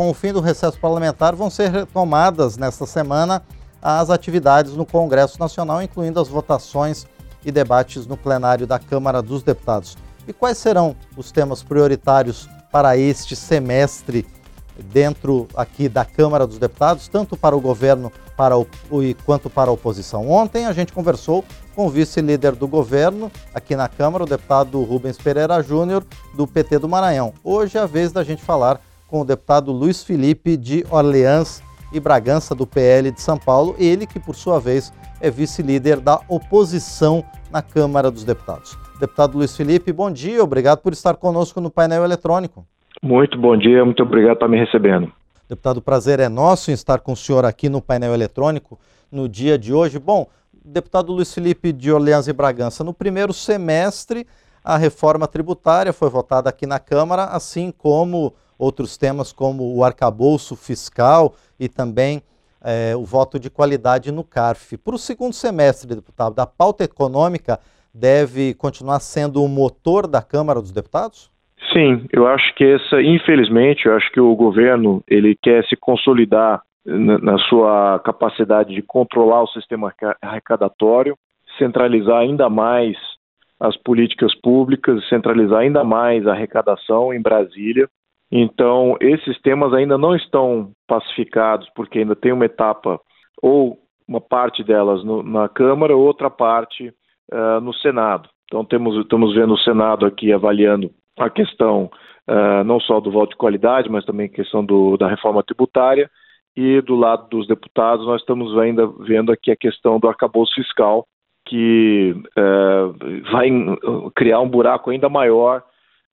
com o fim do recesso parlamentar, vão ser retomadas nesta semana as atividades no Congresso Nacional, incluindo as votações e debates no plenário da Câmara dos Deputados. E quais serão os temas prioritários para este semestre dentro aqui da Câmara dos Deputados, tanto para o governo para o, quanto para a oposição. Ontem a gente conversou com o vice-líder do governo aqui na Câmara, o deputado Rubens Pereira Júnior, do PT do Maranhão. Hoje é a vez da gente falar com o deputado Luiz Felipe de Orleans e Bragança, do PL de São Paulo, ele que, por sua vez, é vice-líder da oposição na Câmara dos Deputados. Deputado Luiz Felipe, bom dia, obrigado por estar conosco no painel eletrônico. Muito bom dia, muito obrigado por me recebendo. Deputado, o prazer é nosso em estar com o senhor aqui no painel eletrônico no dia de hoje. Bom, deputado Luiz Felipe de Orleans e Bragança, no primeiro semestre a reforma tributária foi votada aqui na Câmara, assim como outros temas como o arcabouço fiscal e também é, o voto de qualidade no CARF. Para o segundo semestre, deputado, a pauta econômica deve continuar sendo o motor da Câmara dos Deputados? Sim, eu acho que essa, infelizmente, eu acho que o governo ele quer se consolidar na, na sua capacidade de controlar o sistema arrecadatório, centralizar ainda mais as políticas públicas, centralizar ainda mais a arrecadação em Brasília. Então, esses temas ainda não estão pacificados, porque ainda tem uma etapa, ou uma parte delas no, na Câmara, outra parte uh, no Senado. Então, temos, estamos vendo o Senado aqui avaliando a questão uh, não só do voto de qualidade, mas também a questão do, da reforma tributária. E do lado dos deputados, nós estamos ainda vendo aqui a questão do arcabouço fiscal, que uh, vai criar um buraco ainda maior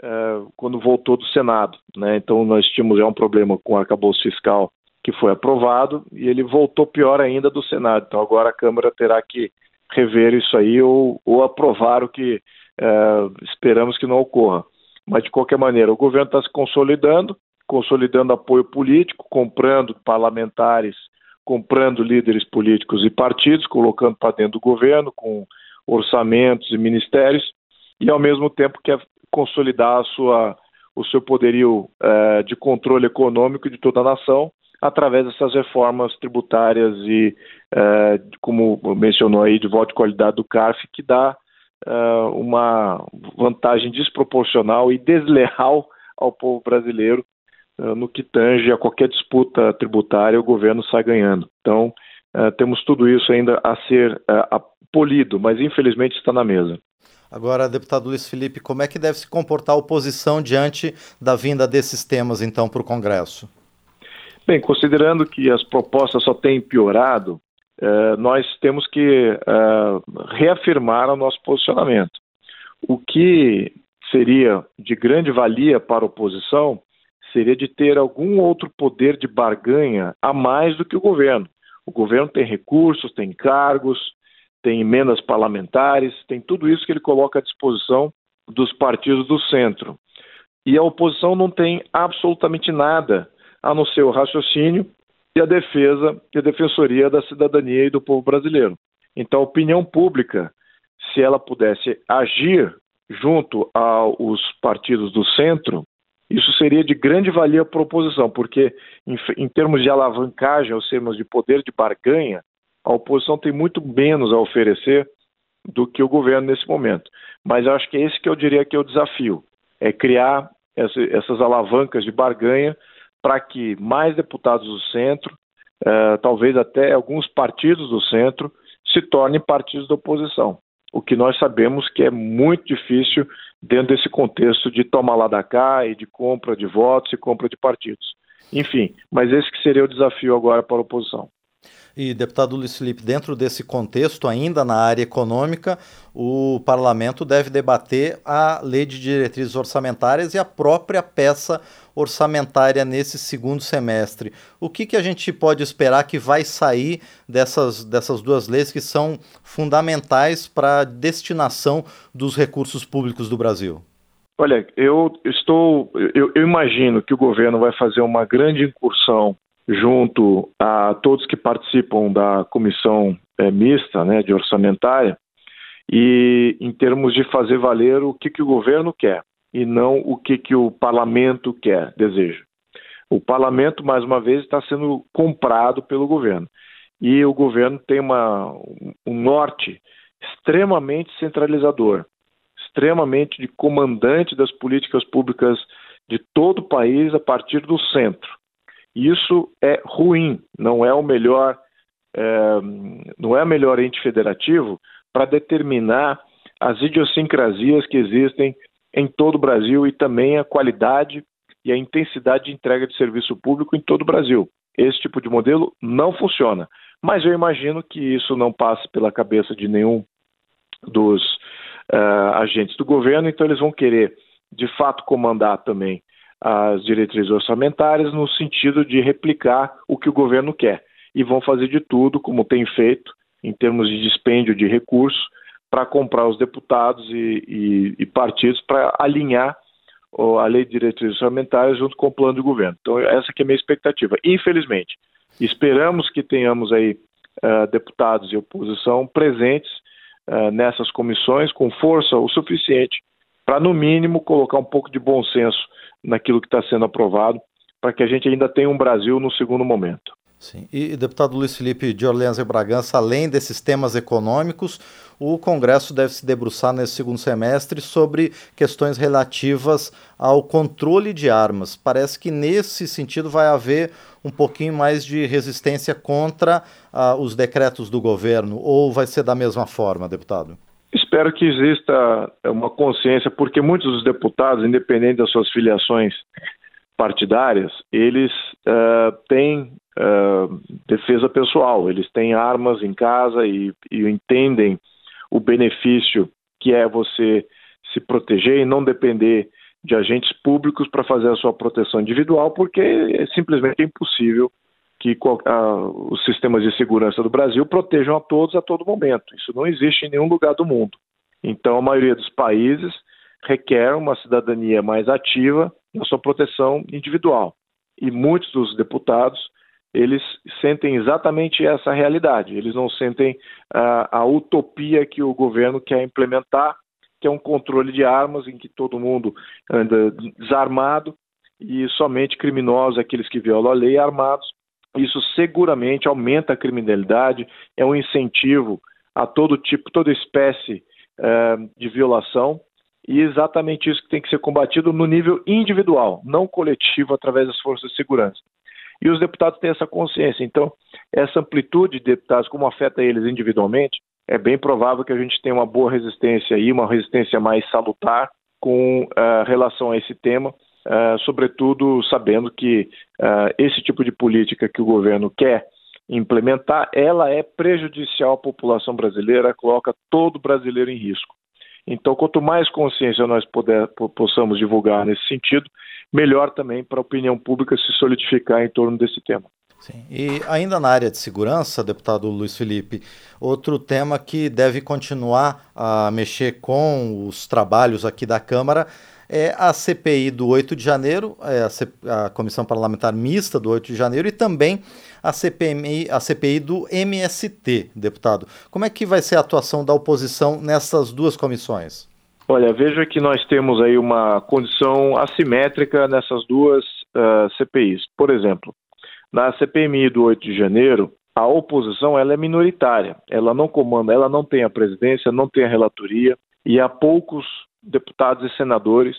uh, quando voltou do Senado. Né? Então, nós tínhamos já um problema com o arcabouço fiscal que foi aprovado e ele voltou pior ainda do Senado. Então, agora a Câmara terá que rever isso aí ou, ou aprovar o que esperamos que não ocorra. Mas, de qualquer maneira, o governo está se consolidando, consolidando apoio político, comprando parlamentares, comprando líderes políticos e partidos, colocando para dentro do governo, com orçamentos e ministérios, e, ao mesmo tempo, quer consolidar sua, o seu poderio eh, de controle econômico de toda a nação através dessas reformas tributárias e, eh, como mencionou aí, de voto de qualidade do CARF, que dá uh, uma vantagem desproporcional e desleal ao povo brasileiro no que tange a qualquer disputa tributária, o governo sai ganhando. Então, temos tudo isso ainda a ser polido, mas infelizmente está na mesa. Agora, deputado Luiz Felipe, como é que deve se comportar a oposição diante da vinda desses temas, então, para o Congresso? Bem, considerando que as propostas só têm piorado, eh, nós temos que uh, reafirmar o nosso posicionamento. O que seria de grande valia para a oposição seria de ter algum outro poder de barganha a mais do que o governo. O governo tem recursos, tem cargos, tem emendas parlamentares, tem tudo isso que ele coloca à disposição dos partidos do centro. E a oposição não tem absolutamente nada a não ser o raciocínio e a defesa e a defensoria da cidadania e do povo brasileiro. Então, a opinião pública, se ela pudesse agir junto aos partidos do centro, isso seria de grande valia para a oposição, porque em, em termos de alavancagem, ou termos de poder de barganha, a oposição tem muito menos a oferecer do que o governo nesse momento. Mas acho que é esse que eu diria que é o desafio, é criar essa, essas alavancas de barganha para que mais deputados do centro, uh, talvez até alguns partidos do centro, se tornem partidos da oposição. O que nós sabemos que é muito difícil dentro desse contexto de toma lá da cá e de compra de votos e compra de partidos. Enfim, mas esse que seria o desafio agora para a oposição. E, deputado Luiz Felipe, dentro desse contexto, ainda na área econômica, o parlamento deve debater a lei de diretrizes orçamentárias e a própria peça orçamentária nesse segundo semestre. O que, que a gente pode esperar que vai sair dessas, dessas duas leis que são fundamentais para a destinação dos recursos públicos do Brasil? Olha, eu estou, eu, eu imagino que o governo vai fazer uma grande incursão junto a todos que participam da comissão é, mista né, de orçamentária e em termos de fazer valer o que, que o governo quer e não o que, que o parlamento quer, deseja. O parlamento, mais uma vez, está sendo comprado pelo governo. E o governo tem uma, um norte extremamente centralizador, extremamente de comandante das políticas públicas de todo o país a partir do centro. Isso é ruim, não é o melhor, é, não é o melhor ente federativo para determinar as idiosincrasias que existem em todo o Brasil e também a qualidade e a intensidade de entrega de serviço público em todo o Brasil. Esse tipo de modelo não funciona. Mas eu imagino que isso não passe pela cabeça de nenhum dos uh, agentes do governo, então eles vão querer, de fato, comandar também as diretrizes orçamentárias no sentido de replicar o que o governo quer. E vão fazer de tudo, como tem feito, em termos de dispêndio de recursos, para comprar os deputados e, e, e partidos para alinhar a lei de diretrizes orçamentárias junto com o plano de governo. Então, essa que é a minha expectativa. Infelizmente, esperamos que tenhamos aí uh, deputados e oposição presentes uh, nessas comissões com força o suficiente para, no mínimo, colocar um pouco de bom senso naquilo que está sendo aprovado, para que a gente ainda tenha um Brasil no segundo momento. Sim. E, deputado Luiz Felipe de Orleans e Bragança, além desses temas econômicos, o Congresso deve se debruçar nesse segundo semestre sobre questões relativas ao controle de armas. Parece que nesse sentido vai haver um pouquinho mais de resistência contra uh, os decretos do governo, ou vai ser da mesma forma, deputado? Espero que exista uma consciência, porque muitos dos deputados, independente das suas filiações partidárias, eles uh, têm uh, defesa pessoal, eles têm armas em casa e, e entendem o benefício que é você se proteger e não depender de agentes públicos para fazer a sua proteção individual, porque é simplesmente impossível que os sistemas de segurança do Brasil protejam a todos a todo momento. Isso não existe em nenhum lugar do mundo. Então, a maioria dos países requer uma cidadania mais ativa na sua proteção individual. E muitos dos deputados eles sentem exatamente essa realidade. Eles não sentem uh, a utopia que o governo quer implementar, que é um controle de armas em que todo mundo anda desarmado e somente criminosos, aqueles que violam a lei, armados. Isso seguramente aumenta a criminalidade, é um incentivo a todo tipo, toda espécie uh, de violação e exatamente isso que tem que ser combatido no nível individual, não coletivo através das forças de segurança. E os deputados têm essa consciência. Então, essa amplitude de deputados, como afeta eles individualmente, é bem provável que a gente tenha uma boa resistência aí, uma resistência mais salutar com uh, relação a esse tema, uh, sobretudo sabendo que uh, esse tipo de política que o governo quer implementar, ela é prejudicial à população brasileira, coloca todo brasileiro em risco. Então, quanto mais consciência nós puder, possamos divulgar nesse sentido, melhor também para a opinião pública se solidificar em torno desse tema. Sim. E ainda na área de segurança, deputado Luiz Felipe, outro tema que deve continuar a mexer com os trabalhos aqui da Câmara é a CPI do 8 de janeiro, é a, a, Comissão Parlamentar Mista do 8 de janeiro, e também a, CPMI, a CPI do MST, deputado. Como é que vai ser a atuação da oposição nessas duas comissões? Olha, veja que nós temos aí uma condição assimétrica nessas duas uh, CPIs. Por exemplo, na CPMI do 8 de janeiro, a oposição ela é minoritária, ela não comanda, ela não tem a presidência, não tem a relatoria, e há poucos deputados e senadores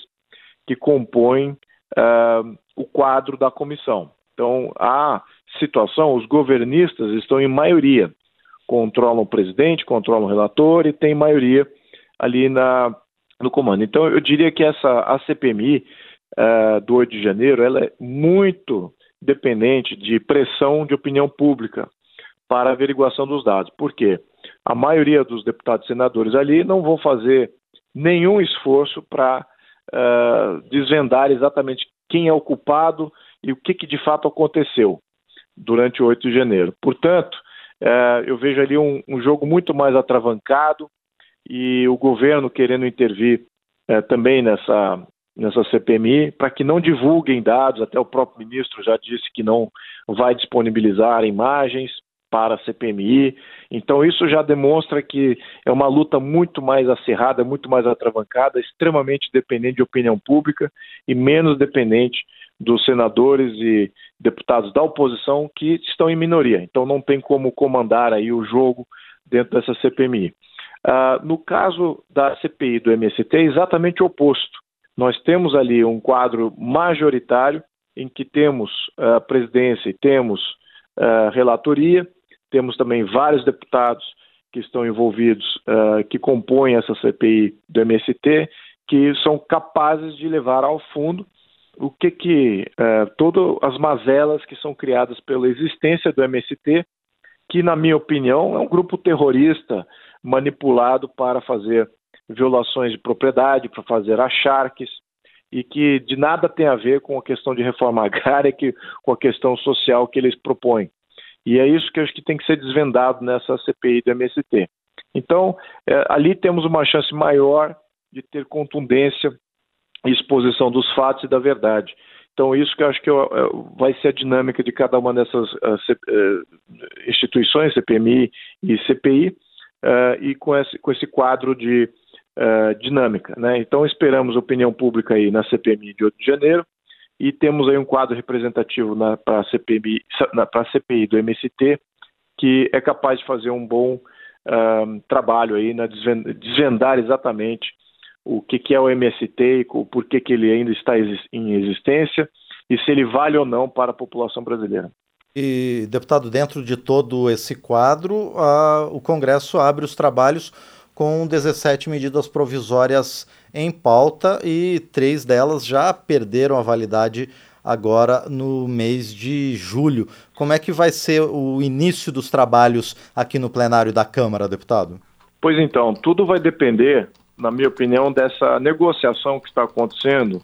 que compõem uh, o quadro da comissão. Então, a situação, os governistas estão em maioria, controlam o presidente, controlam o relator e tem maioria ali na, no comando. Então, eu diria que essa a CPMI uh, eh, do 8 de janeiro ela é muito dependente de pressão de opinião pública para averiguação dos dados. Por quê? A maioria dos deputados e senadores ali não vão fazer nenhum esforço para uh, desvendar exatamente quem é o culpado e o que, que, de fato aconteceu durante o 8 de janeiro. Portanto, uh, eu vejo ali um, um, jogo muito mais atravancado e o governo querendo intervir uh, também nessa, nessa CPMI para que não divulguem dados, até o próprio ministro já disse que não vai disponibilizar imagens, para a CPMI. Então, isso já demonstra que é uma luta muito mais acirrada, muito mais atravancada, extremamente dependente de opinião pública e menos dependente dos senadores e deputados da oposição que estão em minoria. Então não tem como comandar aí o jogo dentro dessa CPMI. Uh, no caso da CPI do MST, é exatamente o oposto. Nós temos ali um quadro majoritário em que temos a uh, presidência e temos uh, relatoria, temos também vários deputados que estão envolvidos, uh, que compõem essa CPI do MST, que são capazes de levar ao fundo o que que uh, todas as mazelas que são criadas pela existência do MST, que na minha opinião é um grupo terrorista manipulado para fazer violações de propriedade, para fazer acharques e que de nada tem a ver com a questão de reforma agrária, que, com a questão social que eles propõem. E é isso que eu acho que tem que ser desvendado nessa CPI do MST. Então, é, ali temos uma chance maior de ter contundência e exposição dos fatos e da verdade. Então, isso que eu acho que eu, eu, vai ser a dinâmica de cada uma dessas uh, uh, instituições, CPMI e CPI, uh, é, e com esse, com esse quadro de dinâmica. Né? Então, esperamos opinião pública aí na CPMI de 8 de janeiro, e temos aí um quadro representativo para a CPI, CPI do MST que é capaz de fazer um bom trabalho aí na desvendar exatamente o que, que é o MST e por que, ele ainda está em existência e se ele vale ou não para a população brasileira. E, deputado, dentro de todo esse quadro, o Congresso abre os trabalhos com 17 medidas provisórias em pauta e três delas já perderam a validade agora no mês de julho. Como é que vai ser o início dos trabalhos aqui no plenário da Câmara, deputado? Pois então, tudo vai depender, na minha opinião, dessa negociação que está acontecendo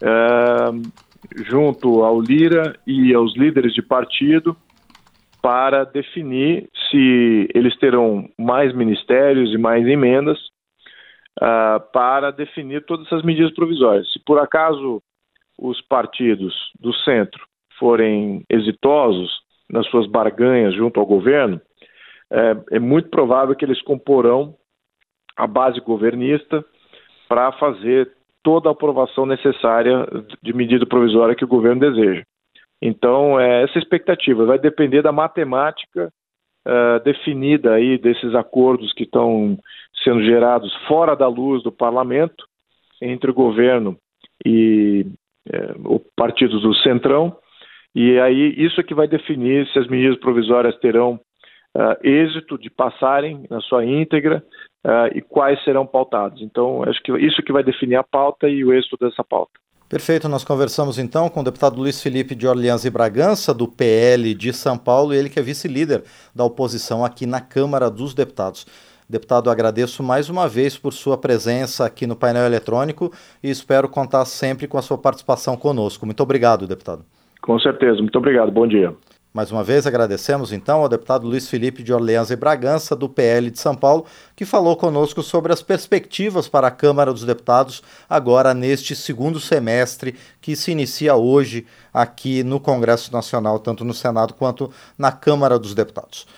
é, junto ao Lira e aos líderes de partido para definir se eles terão mais ministérios e mais emendas uh, para definir todas essas medidas provisórias. Se por acaso os partidos do centro forem exitosos nas suas barganhas junto ao governo, é, é muito provável que eles comporão a base governista para fazer toda a aprovação necessária de medida provisória que o governo deseja. Então, é, essa expectativa vai depender da matemática uh, definida aí desses acordos que estão sendo gerados fora da luz do parlamento, entre o governo e é, o partido do Centrão, e aí isso é que vai definir se as medidas provisórias terão uh, êxito de passarem na sua íntegra e quais serão pautados. Então, acho que isso que vai definir a pauta e o êxito dessa pauta. Perfeito, nós conversamos então com o deputado Luiz Felipe de Orleans e Bragança, do PL de São Paulo, ele que é vice-líder da oposição aqui na Câmara dos Deputados. Deputado, agradeço mais uma vez por sua presença aqui no painel eletrônico e espero contar sempre com a sua participação conosco. Muito obrigado, deputado. Com certeza, muito obrigado. Bom dia. Mais uma vez agradecemos então ao deputado Luiz Felipe de Orleans e Bragança, do PL de São Paulo, que falou conosco sobre as perspectivas para a Câmara dos Deputados agora neste segundo semestre que se inicia hoje aqui no Congresso Nacional, tanto no Senado quanto na Câmara dos Deputados.